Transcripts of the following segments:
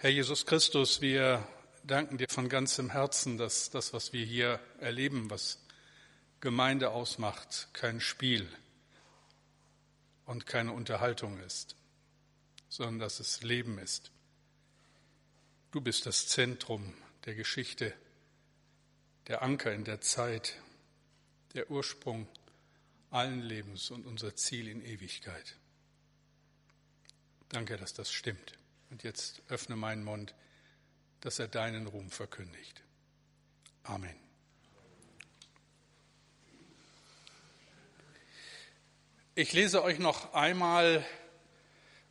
Herr Jesus Christus, wir danken dir von ganzem Herzen, dass das, was wir hier erleben, was Gemeinde ausmacht, kein Spiel und keine Unterhaltung ist, sondern dass es Leben ist. Du bist das Zentrum der Geschichte, der Anker in der Zeit, der Ursprung allen Lebens und unser Ziel in Ewigkeit. Danke, dass das stimmt. Und jetzt öffne meinen Mund, dass er deinen Ruhm verkündigt. Amen. Ich lese euch noch einmal,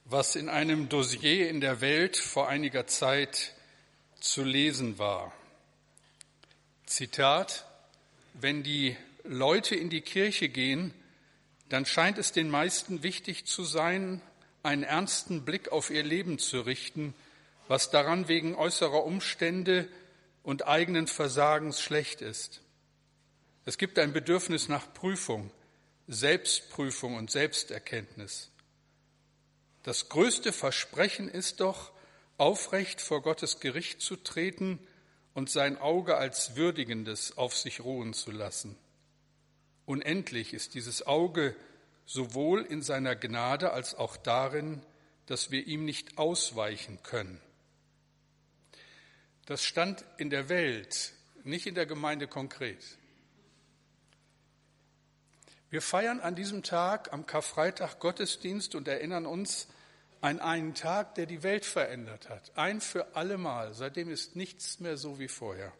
was in einem Dossier in der Welt vor einiger Zeit zu lesen war. Zitat, wenn die Leute in die Kirche gehen, dann scheint es den meisten wichtig zu sein, einen ernsten Blick auf ihr Leben zu richten, was daran wegen äußerer Umstände und eigenen Versagens schlecht ist. Es gibt ein Bedürfnis nach Prüfung, Selbstprüfung und Selbsterkenntnis. Das größte Versprechen ist doch, aufrecht vor Gottes Gericht zu treten und sein Auge als Würdigendes auf sich ruhen zu lassen. Unendlich ist dieses Auge sowohl in seiner Gnade als auch darin, dass wir ihm nicht ausweichen können. Das stand in der Welt, nicht in der Gemeinde konkret. Wir feiern an diesem Tag, am Karfreitag, Gottesdienst und erinnern uns an einen Tag, der die Welt verändert hat. Ein für allemal. Seitdem ist nichts mehr so wie vorher.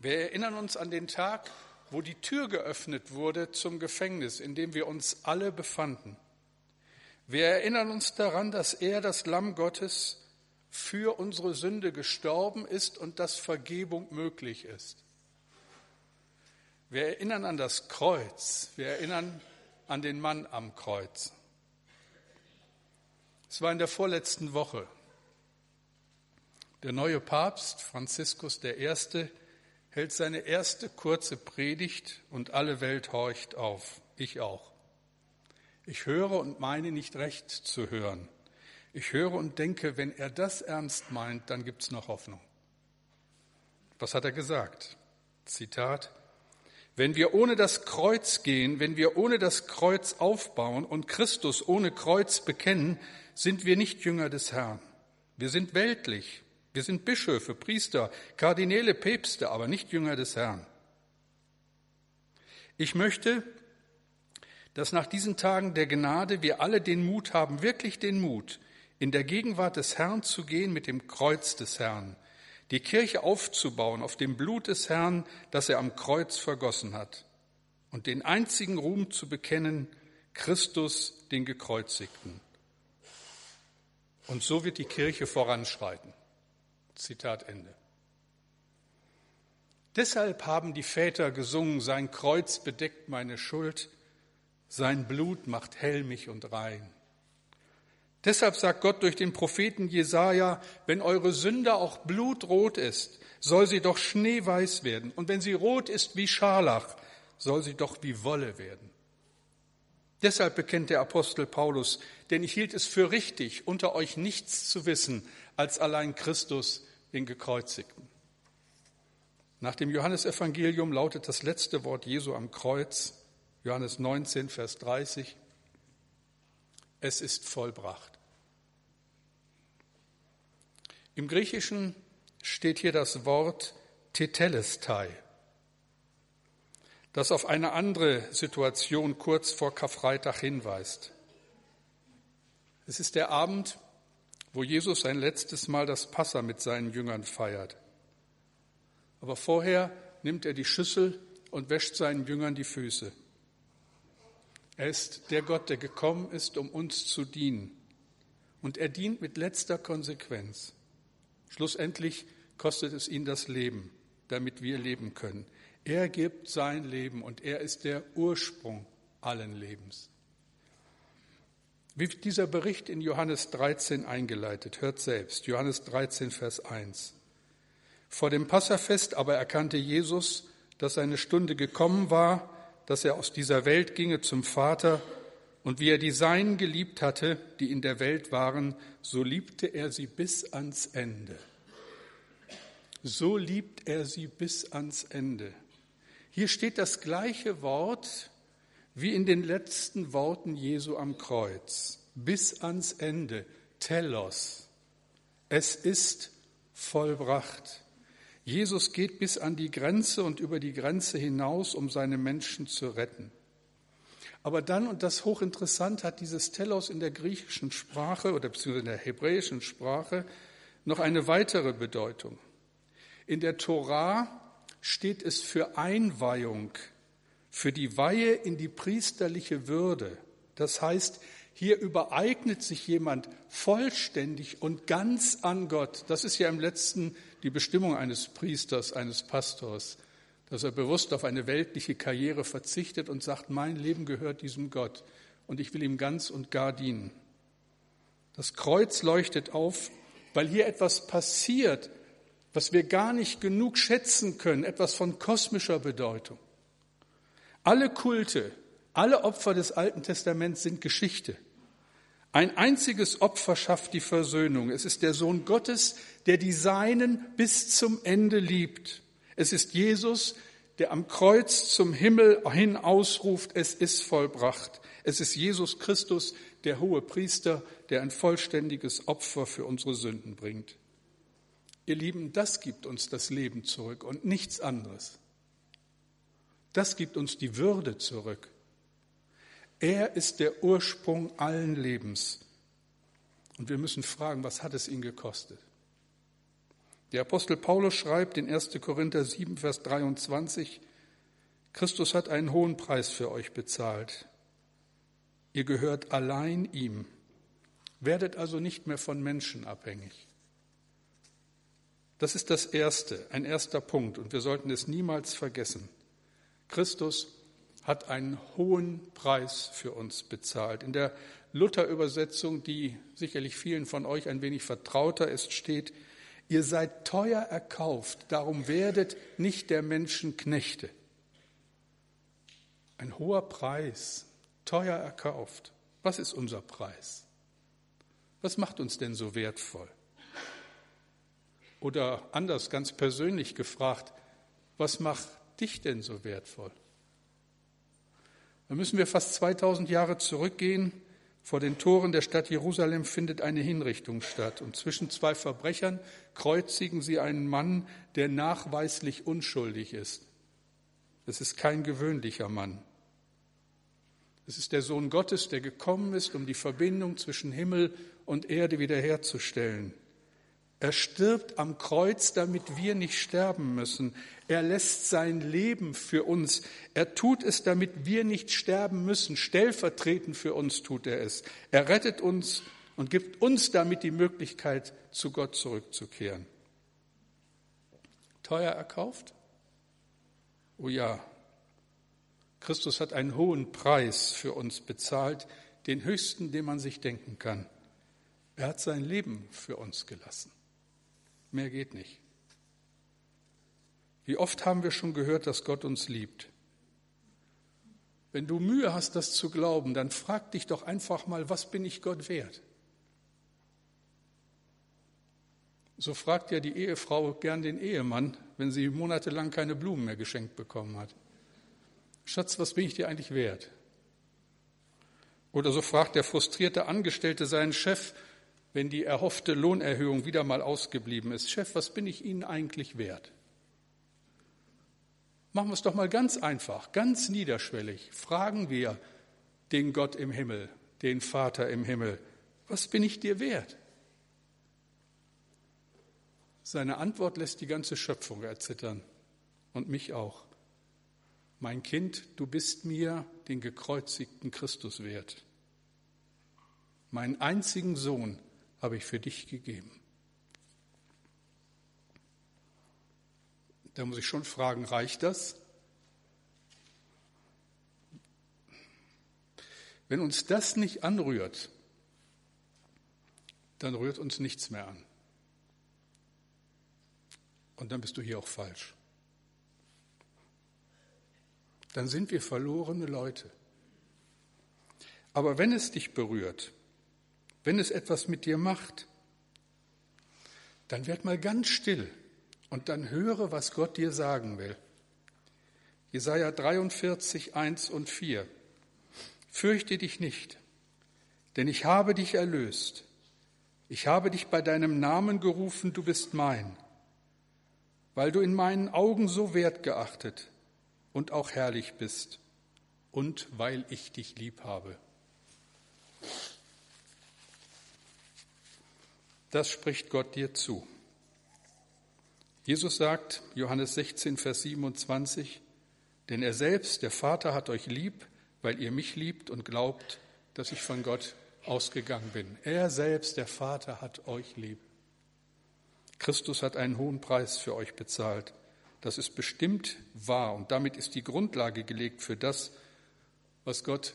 Wir erinnern uns an den Tag, wo die Tür geöffnet wurde zum Gefängnis, in dem wir uns alle befanden. Wir erinnern uns daran, dass er, das Lamm Gottes, für unsere Sünde gestorben ist und dass Vergebung möglich ist. Wir erinnern an das Kreuz, wir erinnern an den Mann am Kreuz. Es war in der vorletzten Woche. Der neue Papst Franziskus I hält seine erste kurze Predigt und alle Welt horcht auf, ich auch. Ich höre und meine nicht recht zu hören. Ich höre und denke, wenn er das ernst meint, dann gibt's noch Hoffnung. Was hat er gesagt? Zitat. Wenn wir ohne das Kreuz gehen, wenn wir ohne das Kreuz aufbauen und Christus ohne Kreuz bekennen, sind wir nicht Jünger des Herrn. Wir sind weltlich, wir sind Bischöfe, Priester, Kardinäle, Päpste, aber nicht Jünger des Herrn. Ich möchte, dass nach diesen Tagen der Gnade wir alle den Mut haben, wirklich den Mut, in der Gegenwart des Herrn zu gehen mit dem Kreuz des Herrn, die Kirche aufzubauen auf dem Blut des Herrn, das er am Kreuz vergossen hat, und den einzigen Ruhm zu bekennen, Christus, den Gekreuzigten. Und so wird die Kirche voranschreiten. Zitat Ende. Deshalb haben die Väter gesungen, sein Kreuz bedeckt meine Schuld, sein Blut macht hell mich und rein. Deshalb sagt Gott durch den Propheten Jesaja, wenn eure Sünde auch blutrot ist, soll sie doch schneeweiß werden. Und wenn sie rot ist wie Scharlach, soll sie doch wie Wolle werden. Deshalb bekennt der Apostel Paulus, denn ich hielt es für richtig, unter euch nichts zu wissen als allein Christus, den Gekreuzigten. Nach dem Johannesevangelium lautet das letzte Wort Jesu am Kreuz, Johannes 19, Vers 30, es ist vollbracht. Im Griechischen steht hier das Wort Tetelestai, das auf eine andere Situation kurz vor Karfreitag hinweist. Es ist der Abend, wo Jesus sein letztes Mal das Passa mit seinen Jüngern feiert. Aber vorher nimmt er die Schüssel und wäscht seinen Jüngern die Füße. Er ist der Gott, der gekommen ist, um uns zu dienen. Und er dient mit letzter Konsequenz. Schlussendlich kostet es ihn das Leben, damit wir leben können. Er gibt sein Leben und er ist der Ursprung allen Lebens. Wie dieser Bericht in Johannes 13 eingeleitet, hört selbst, Johannes 13, Vers 1. Vor dem Passafest aber erkannte Jesus, dass seine Stunde gekommen war, dass er aus dieser Welt ginge zum Vater Und wie er die Seinen geliebt hatte, die in der Welt waren, so liebte er sie bis ans Ende. So liebt er sie bis ans Ende. Hier steht das gleiche Wort wie in den letzten Worten Jesu am Kreuz. Bis ans Ende. Telos. Es ist vollbracht. Jesus geht bis an die Grenze und über die Grenze hinaus, um seine Menschen zu retten. Aber dann, und das hochinteressant, hat dieses Telos in der griechischen Sprache oder beziehungsweise in der hebräischen Sprache noch eine weitere Bedeutung. In der Torah steht es für Einweihung, für die Weihe in die priesterliche Würde. Das heißt, hier übereignet sich jemand vollständig und ganz an Gott. Das ist ja im letzten die Bestimmung eines Priesters, eines Pastors dass er bewusst auf eine weltliche Karriere verzichtet und sagt, mein Leben gehört diesem Gott und ich will ihm ganz und gar dienen. Das Kreuz leuchtet auf, weil hier etwas passiert, was wir gar nicht genug schätzen können, etwas von kosmischer Bedeutung. Alle Kulte, alle Opfer des Alten Testaments sind Geschichte. Ein einziges Opfer schafft die Versöhnung. Es ist der Sohn Gottes, der die Seinen bis zum Ende liebt. Es ist Jesus, der am Kreuz zum Himmel hin ausruft, es ist vollbracht. Es ist Jesus Christus, der hohe Priester, der ein vollständiges Opfer für unsere Sünden bringt. Ihr Lieben, das gibt uns das Leben zurück und nichts anderes. Das gibt uns die Würde zurück. Er ist der Ursprung allen Lebens. Und wir müssen fragen, was hat es ihn gekostet? Der Apostel Paulus schreibt in 1. Korinther 7, Vers 23, Christus hat einen hohen Preis für euch bezahlt. Ihr gehört allein ihm. Werdet also nicht mehr von Menschen abhängig. Das ist das Erste, ein erster Punkt, und wir sollten es niemals vergessen. Christus hat einen hohen Preis für uns bezahlt. In der Luther-Übersetzung, die sicherlich vielen von euch ein wenig vertrauter ist, steht, Ihr seid teuer erkauft, darum werdet nicht der Menschen Knechte. Ein hoher Preis, teuer erkauft. Was ist unser Preis? Was macht uns denn so wertvoll? Oder anders, ganz persönlich gefragt, was macht dich denn so wertvoll? Da müssen wir fast 2000 Jahre zurückgehen vor den Toren der Stadt Jerusalem findet eine Hinrichtung statt und zwischen zwei Verbrechern kreuzigen sie einen Mann, der nachweislich unschuldig ist. Es ist kein gewöhnlicher Mann. Es ist der Sohn Gottes, der gekommen ist, um die Verbindung zwischen Himmel und Erde wiederherzustellen. Er stirbt am Kreuz, damit wir nicht sterben müssen. Er lässt sein Leben für uns. Er tut es, damit wir nicht sterben müssen. Stellvertretend für uns tut er es. Er rettet uns und gibt uns damit die Möglichkeit, zu Gott zurückzukehren. Teuer erkauft? Oh ja, Christus hat einen hohen Preis für uns bezahlt, den höchsten, den man sich denken kann. Er hat sein Leben für uns gelassen. Mehr geht nicht. Wie oft haben wir schon gehört, dass Gott uns liebt? Wenn du Mühe hast, das zu glauben, dann frag dich doch einfach mal, was bin ich Gott wert? So fragt ja die Ehefrau gern den Ehemann, wenn sie monatelang keine Blumen mehr geschenkt bekommen hat. Schatz, was bin ich dir eigentlich wert? Oder so fragt der frustrierte Angestellte seinen Chef, wenn die erhoffte Lohnerhöhung wieder mal ausgeblieben ist. Chef, was bin ich Ihnen eigentlich wert? Machen wir es doch mal ganz einfach, ganz niederschwellig. Fragen wir den Gott im Himmel, den Vater im Himmel, was bin ich dir wert? Seine Antwort lässt die ganze Schöpfung erzittern und mich auch. Mein Kind, du bist mir den gekreuzigten Christus wert. Meinen einzigen Sohn, habe ich für dich gegeben. Da muss ich schon fragen, reicht das? Wenn uns das nicht anrührt, dann rührt uns nichts mehr an. Und dann bist du hier auch falsch. Dann sind wir verlorene Leute. Aber wenn es dich berührt, wenn es etwas mit dir macht, dann werd mal ganz still und dann höre, was Gott dir sagen will. Jesaja 43, 1 und 4. Fürchte dich nicht, denn ich habe dich erlöst. Ich habe dich bei deinem Namen gerufen, du bist mein, weil du in meinen Augen so wertgeachtet und auch herrlich bist und weil ich dich lieb habe. Das spricht Gott dir zu. Jesus sagt, Johannes 16, Vers 27, denn er selbst, der Vater, hat euch lieb, weil ihr mich liebt und glaubt, dass ich von Gott ausgegangen bin. Er selbst, der Vater, hat euch lieb. Christus hat einen hohen Preis für euch bezahlt. Das ist bestimmt wahr und damit ist die Grundlage gelegt für das, was Gott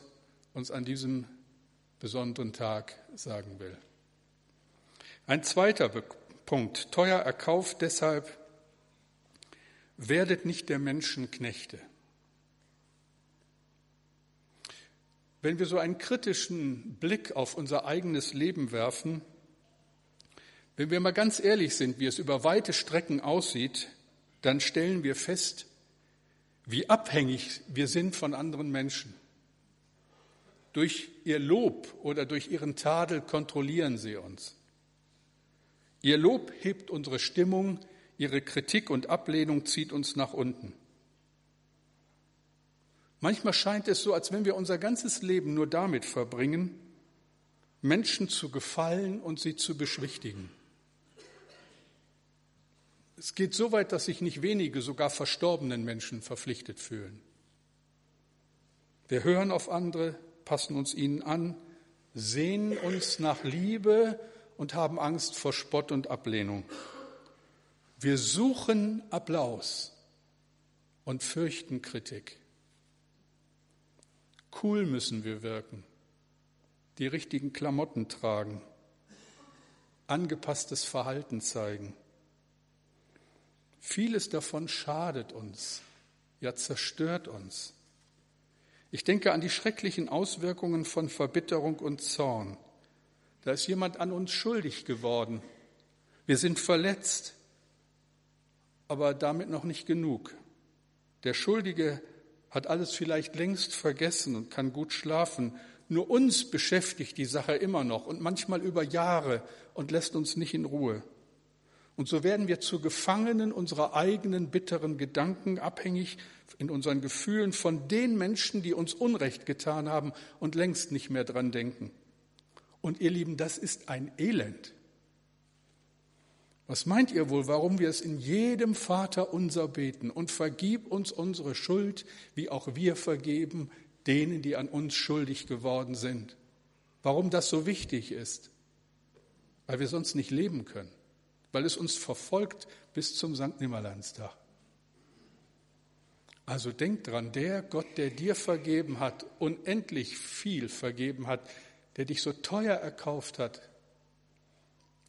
uns an diesem besonderen Tag sagen will. Ein zweiter Punkt, teuer erkauft deshalb, werdet nicht der Menschen Knechte. Wenn wir so einen kritischen Blick auf unser eigenes Leben werfen, wenn wir mal ganz ehrlich sind, wie es über weite Strecken aussieht, dann stellen wir fest, wie abhängig wir sind von anderen Menschen. Durch ihr Lob oder durch ihren Tadel kontrollieren sie uns. Ihr Lob hebt unsere Stimmung, ihre Kritik und Ablehnung zieht uns nach unten. Manchmal scheint es so, als wenn wir unser ganzes Leben nur damit verbringen, Menschen zu gefallen und sie zu beschwichtigen. Es geht so weit, dass sich nicht wenige, sogar verstorbenen Menschen verpflichtet fühlen. Wir hören auf andere, passen uns ihnen an, sehnen uns nach Liebe und haben Angst vor Spott und Ablehnung. Wir suchen Applaus und fürchten Kritik. Cool müssen wir wirken, die richtigen Klamotten tragen, angepasstes Verhalten zeigen. Vieles davon schadet uns, ja zerstört uns. Ich denke an die schrecklichen Auswirkungen von Verbitterung und Zorn. Da ist jemand an uns schuldig geworden. Wir sind verletzt, aber damit noch nicht genug. Der Schuldige hat alles vielleicht längst vergessen und kann gut schlafen. Nur uns beschäftigt die Sache immer noch und manchmal über Jahre und lässt uns nicht in Ruhe. Und so werden wir zu Gefangenen unserer eigenen bitteren Gedanken, abhängig in unseren Gefühlen von den Menschen, die uns Unrecht getan haben und längst nicht mehr dran denken. Und ihr Lieben, das ist ein Elend. Was meint ihr wohl, warum wir es in jedem Vater unser beten und vergib uns unsere Schuld, wie auch wir vergeben denen, die an uns schuldig geworden sind? Warum das so wichtig ist? Weil wir sonst nicht leben können, weil es uns verfolgt bis zum St. Nimmerleinstag. Also denk dran, der Gott, der dir vergeben hat, unendlich viel vergeben hat, der dich so teuer erkauft hat,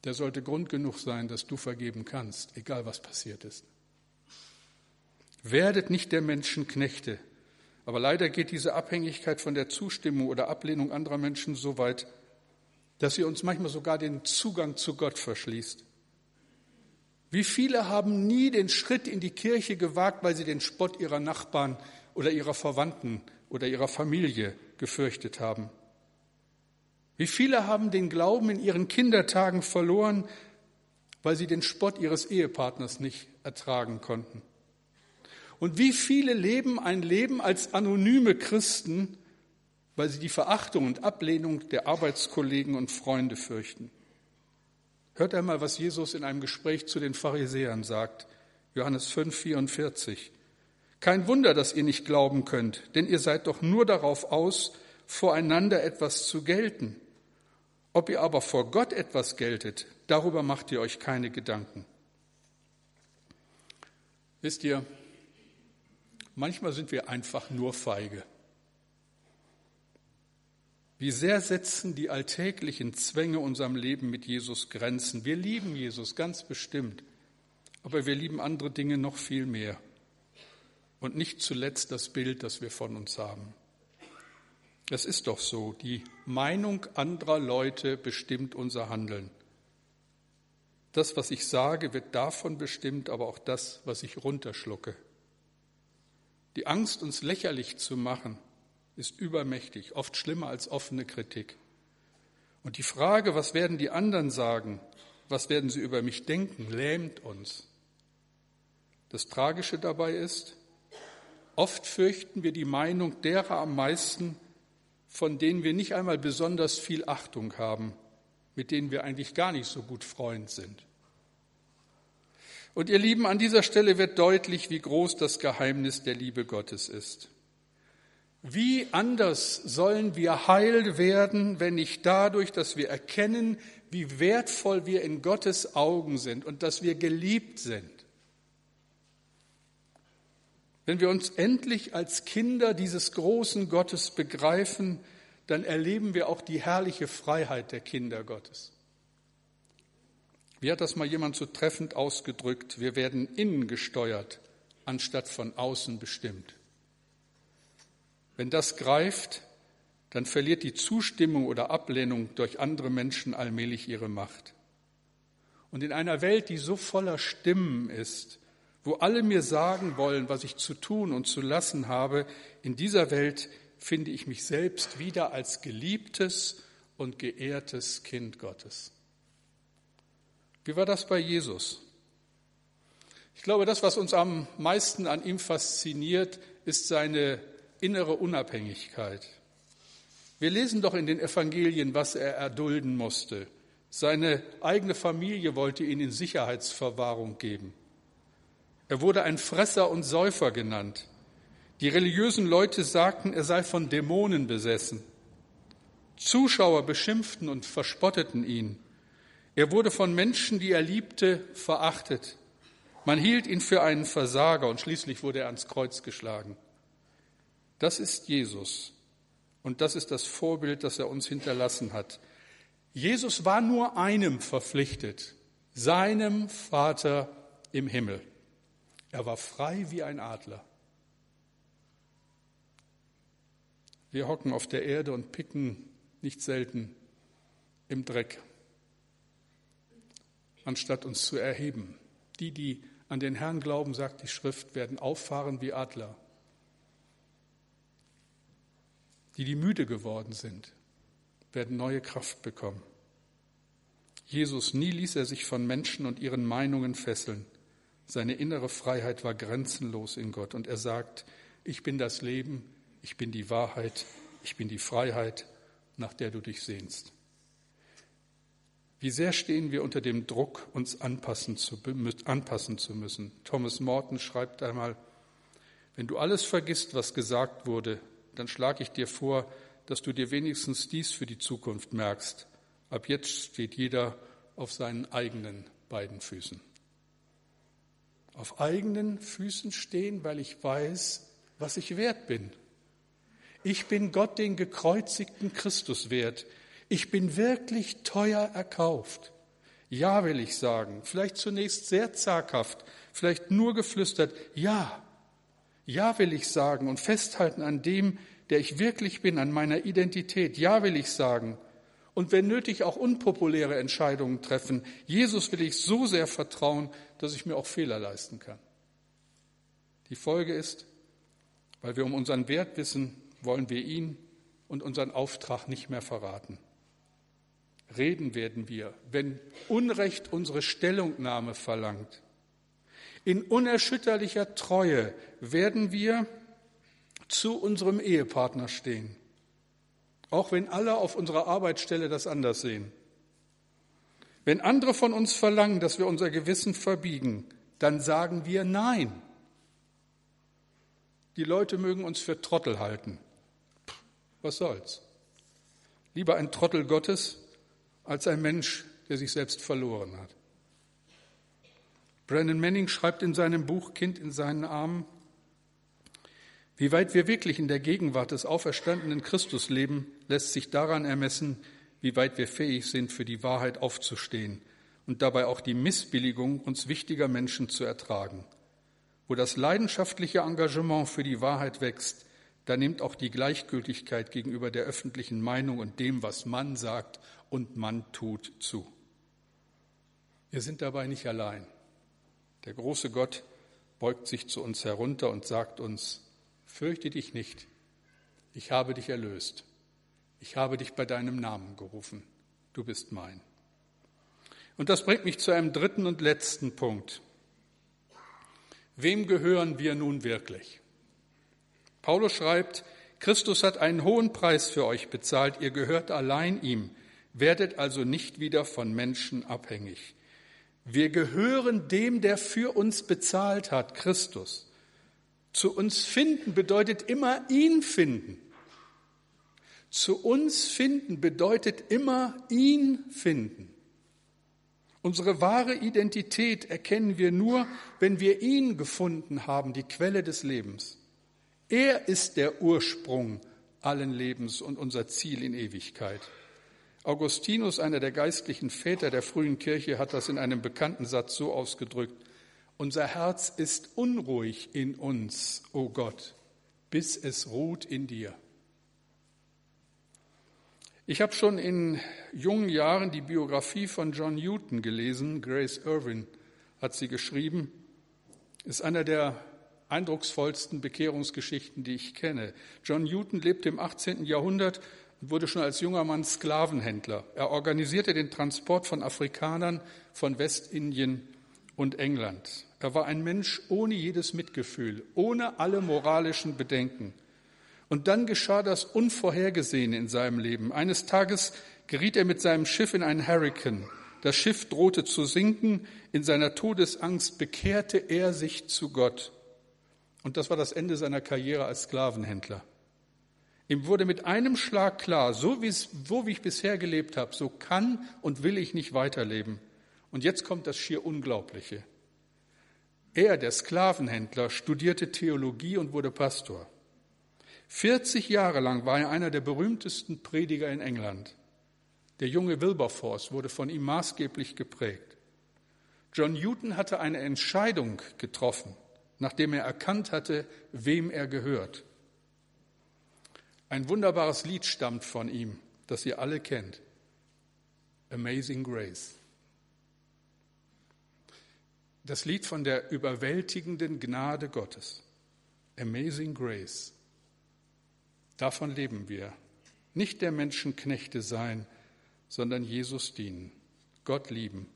der sollte Grund genug sein, dass du vergeben kannst, egal was passiert ist. Werdet nicht der Menschen Knechte. Aber leider geht diese Abhängigkeit von der Zustimmung oder Ablehnung anderer Menschen so weit, dass sie uns manchmal sogar den Zugang zu Gott verschließt. Wie viele haben nie den Schritt in die Kirche gewagt, weil sie den Spott ihrer Nachbarn oder ihrer Verwandten oder ihrer Familie gefürchtet haben? Wie viele haben den Glauben in ihren Kindertagen verloren, weil sie den Spott ihres Ehepartners nicht ertragen konnten? Und wie viele leben ein Leben als anonyme Christen, weil sie die Verachtung und Ablehnung der Arbeitskollegen und Freunde fürchten? Hört einmal, was Jesus in einem Gespräch zu den Pharisäern sagt. Johannes 5, 44. Kein Wunder, dass ihr nicht glauben könnt, denn ihr seid doch nur darauf aus, voreinander etwas zu gelten. Ob ihr aber vor Gott etwas geltet, darüber macht ihr euch keine Gedanken. Wisst ihr, manchmal sind wir einfach nur feige. Wie sehr setzen die alltäglichen Zwänge unserem Leben mit Jesus Grenzen? Wir lieben Jesus ganz bestimmt, aber wir lieben andere Dinge noch viel mehr. Und nicht zuletzt das Bild, das wir von uns haben. Es ist doch so, die Meinung anderer Leute bestimmt unser Handeln. Das, was ich sage, wird davon bestimmt, aber auch das, was ich runterschlucke. Die Angst, uns lächerlich zu machen, ist übermächtig, oft schlimmer als offene Kritik. Und die Frage, was werden die anderen sagen, was werden sie über mich denken, lähmt uns. Das Tragische dabei ist, oft fürchten wir die Meinung derer am meisten, von denen wir nicht einmal besonders viel Achtung haben, mit denen wir eigentlich gar nicht so gut Freund sind. Und ihr Lieben, an dieser Stelle wird deutlich, wie groß das Geheimnis der Liebe Gottes ist. Wie anders sollen wir heil werden, wenn nicht dadurch, dass wir erkennen, wie wertvoll wir in Gottes Augen sind und dass wir geliebt sind. Wenn wir uns endlich als Kinder dieses großen Gottes begreifen, dann erleben wir auch die herrliche Freiheit der Kinder Gottes. Wie hat das mal jemand so treffend ausgedrückt? Wir werden innen gesteuert, anstatt von außen bestimmt. Wenn das greift, dann verliert die Zustimmung oder Ablehnung durch andere Menschen allmählich ihre Macht. Und in einer Welt, die so voller Stimmen ist, wo alle mir sagen wollen, was ich zu tun und zu lassen habe, in dieser Welt finde ich mich selbst wieder als geliebtes und geehrtes Kind Gottes. Wie war das bei Jesus? Ich glaube, das, was uns am meisten an ihm fasziniert, ist seine innere Unabhängigkeit. Wir lesen doch in den Evangelien, was er erdulden musste. Seine eigene Familie wollte ihn in Sicherheitsverwahrung geben. Er wurde ein Fresser und Säufer genannt. Die religiösen Leute sagten, er sei von Dämonen besessen. Zuschauer beschimpften und verspotteten ihn. Er wurde von Menschen, die er liebte, verachtet. Man hielt ihn für einen Versager und schließlich wurde er ans Kreuz geschlagen. Das ist Jesus und das ist das Vorbild, das er uns hinterlassen hat. Jesus war nur einem verpflichtet, seinem Vater im Himmel. Er war frei wie ein Adler. Wir hocken auf der Erde und picken nicht selten im Dreck, anstatt uns zu erheben. Die, die an den Herrn glauben, sagt die Schrift, werden auffahren wie Adler. Die, die müde geworden sind, werden neue Kraft bekommen. Jesus, nie ließ er sich von Menschen und ihren Meinungen fesseln. Seine innere Freiheit war grenzenlos in Gott. Und er sagt, ich bin das Leben, ich bin die Wahrheit, ich bin die Freiheit, nach der du dich sehnst. Wie sehr stehen wir unter dem Druck, uns anpassen zu, anpassen zu müssen. Thomas Morton schreibt einmal, wenn du alles vergisst, was gesagt wurde, dann schlage ich dir vor, dass du dir wenigstens dies für die Zukunft merkst. Ab jetzt steht jeder auf seinen eigenen beiden Füßen auf eigenen Füßen stehen, weil ich weiß, was ich wert bin. Ich bin Gott den gekreuzigten Christus wert. Ich bin wirklich teuer erkauft. Ja, will ich sagen, vielleicht zunächst sehr zaghaft, vielleicht nur geflüstert, ja, ja will ich sagen und festhalten an dem, der ich wirklich bin, an meiner Identität. Ja will ich sagen und wenn nötig auch unpopuläre Entscheidungen treffen. Jesus will ich so sehr vertrauen, dass ich mir auch Fehler leisten kann. Die Folge ist, weil wir um unseren Wert wissen, wollen wir ihn und unseren Auftrag nicht mehr verraten. Reden werden wir, wenn Unrecht unsere Stellungnahme verlangt. In unerschütterlicher Treue werden wir zu unserem Ehepartner stehen, auch wenn alle auf unserer Arbeitsstelle das anders sehen. Wenn andere von uns verlangen, dass wir unser Gewissen verbiegen, dann sagen wir Nein. Die Leute mögen uns für Trottel halten. Was soll's? Lieber ein Trottel Gottes als ein Mensch, der sich selbst verloren hat. Brandon Manning schreibt in seinem Buch Kind in seinen Armen, wie weit wir wirklich in der Gegenwart des auferstandenen Christus leben, lässt sich daran ermessen, wie weit wir fähig sind, für die Wahrheit aufzustehen und dabei auch die Missbilligung uns wichtiger Menschen zu ertragen. Wo das leidenschaftliche Engagement für die Wahrheit wächst, da nimmt auch die Gleichgültigkeit gegenüber der öffentlichen Meinung und dem, was man sagt und man tut, zu. Wir sind dabei nicht allein. Der große Gott beugt sich zu uns herunter und sagt uns, fürchte dich nicht, ich habe dich erlöst, ich habe dich bei deinem Namen gerufen, du bist mein. Und das bringt mich zu einem dritten und letzten Punkt. Wem gehören wir nun wirklich? Paulus schreibt, Christus hat einen hohen Preis für euch bezahlt, ihr gehört allein ihm, werdet also nicht wieder von Menschen abhängig. Wir gehören dem, der für uns bezahlt hat, Christus. Zu uns finden bedeutet immer ihn finden. Zu uns finden bedeutet immer ihn finden. Unsere wahre Identität erkennen wir nur, wenn wir ihn gefunden haben, die Quelle des Lebens. Er ist der Ursprung allen Lebens und unser Ziel in Ewigkeit. Augustinus, einer der geistlichen Väter der frühen Kirche, hat das in einem bekannten Satz so ausgedrückt. Unser Herz ist unruhig in uns, o oh Gott, bis es ruht in dir. Ich habe schon in jungen Jahren die Biografie von John Newton gelesen. Grace Irwin hat sie geschrieben. Ist einer der eindrucksvollsten Bekehrungsgeschichten, die ich kenne. John Newton lebte im 18. Jahrhundert und wurde schon als junger Mann Sklavenhändler. Er organisierte den Transport von Afrikanern von Westindien und England. Er war ein Mensch ohne jedes Mitgefühl, ohne alle moralischen Bedenken. Und dann geschah das Unvorhergesehene in seinem Leben. Eines Tages geriet er mit seinem Schiff in einen Hurrikan. Das Schiff drohte zu sinken. In seiner Todesangst bekehrte er sich zu Gott. Und das war das Ende seiner Karriere als Sklavenhändler. Ihm wurde mit einem Schlag klar, so wie, so wie ich bisher gelebt habe, so kann und will ich nicht weiterleben. Und jetzt kommt das schier Unglaubliche. Er, der Sklavenhändler, studierte Theologie und wurde Pastor. 40 Jahre lang war er einer der berühmtesten Prediger in England. Der junge Wilberforce wurde von ihm maßgeblich geprägt. John Newton hatte eine Entscheidung getroffen, nachdem er erkannt hatte, wem er gehört. Ein wunderbares Lied stammt von ihm, das ihr alle kennt. Amazing Grace. Das Lied von der überwältigenden Gnade Gottes. Amazing Grace. Davon leben wir. Nicht der Menschen Knechte sein, sondern Jesus dienen, Gott lieben,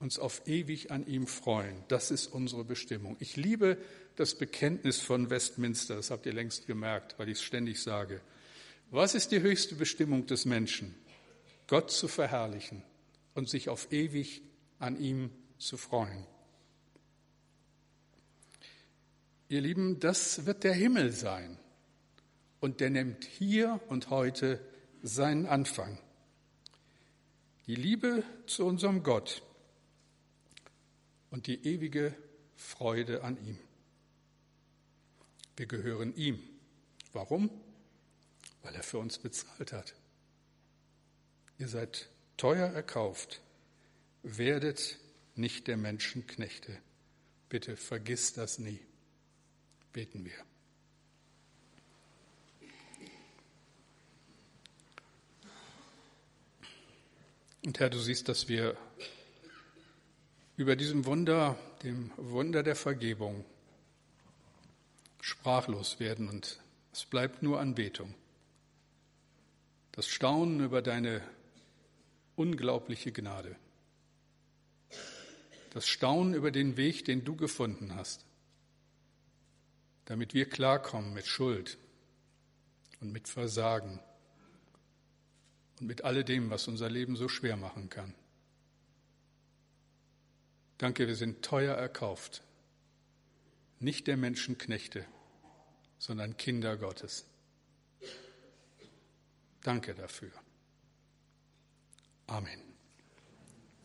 uns auf ewig an ihm freuen. Das ist unsere Bestimmung. Ich liebe das Bekenntnis von Westminster, das habt ihr längst gemerkt, weil ich es ständig sage. Was ist die höchste Bestimmung des Menschen? Gott zu verherrlichen und sich auf ewig an ihm zu freuen. Ihr Lieben, das wird der Himmel sein und der nimmt hier und heute seinen Anfang. Die Liebe zu unserem Gott und die ewige Freude an ihm. Wir gehören ihm. Warum? Weil er für uns bezahlt hat. Ihr seid teuer erkauft, werdet nicht der Menschen Knechte. Bitte vergiss das nie. Beten wir. Und Herr, du siehst, dass wir über diesem Wunder, dem Wunder der Vergebung, sprachlos werden und es bleibt nur Anbetung. Das Staunen über deine unglaubliche Gnade. Das Staunen über den Weg, den du gefunden hast, damit wir klarkommen mit Schuld und mit Versagen mit alledem, was unser Leben so schwer machen kann. Danke, wir sind teuer erkauft, nicht der Menschen Knechte, sondern Kinder Gottes. Danke dafür. Amen.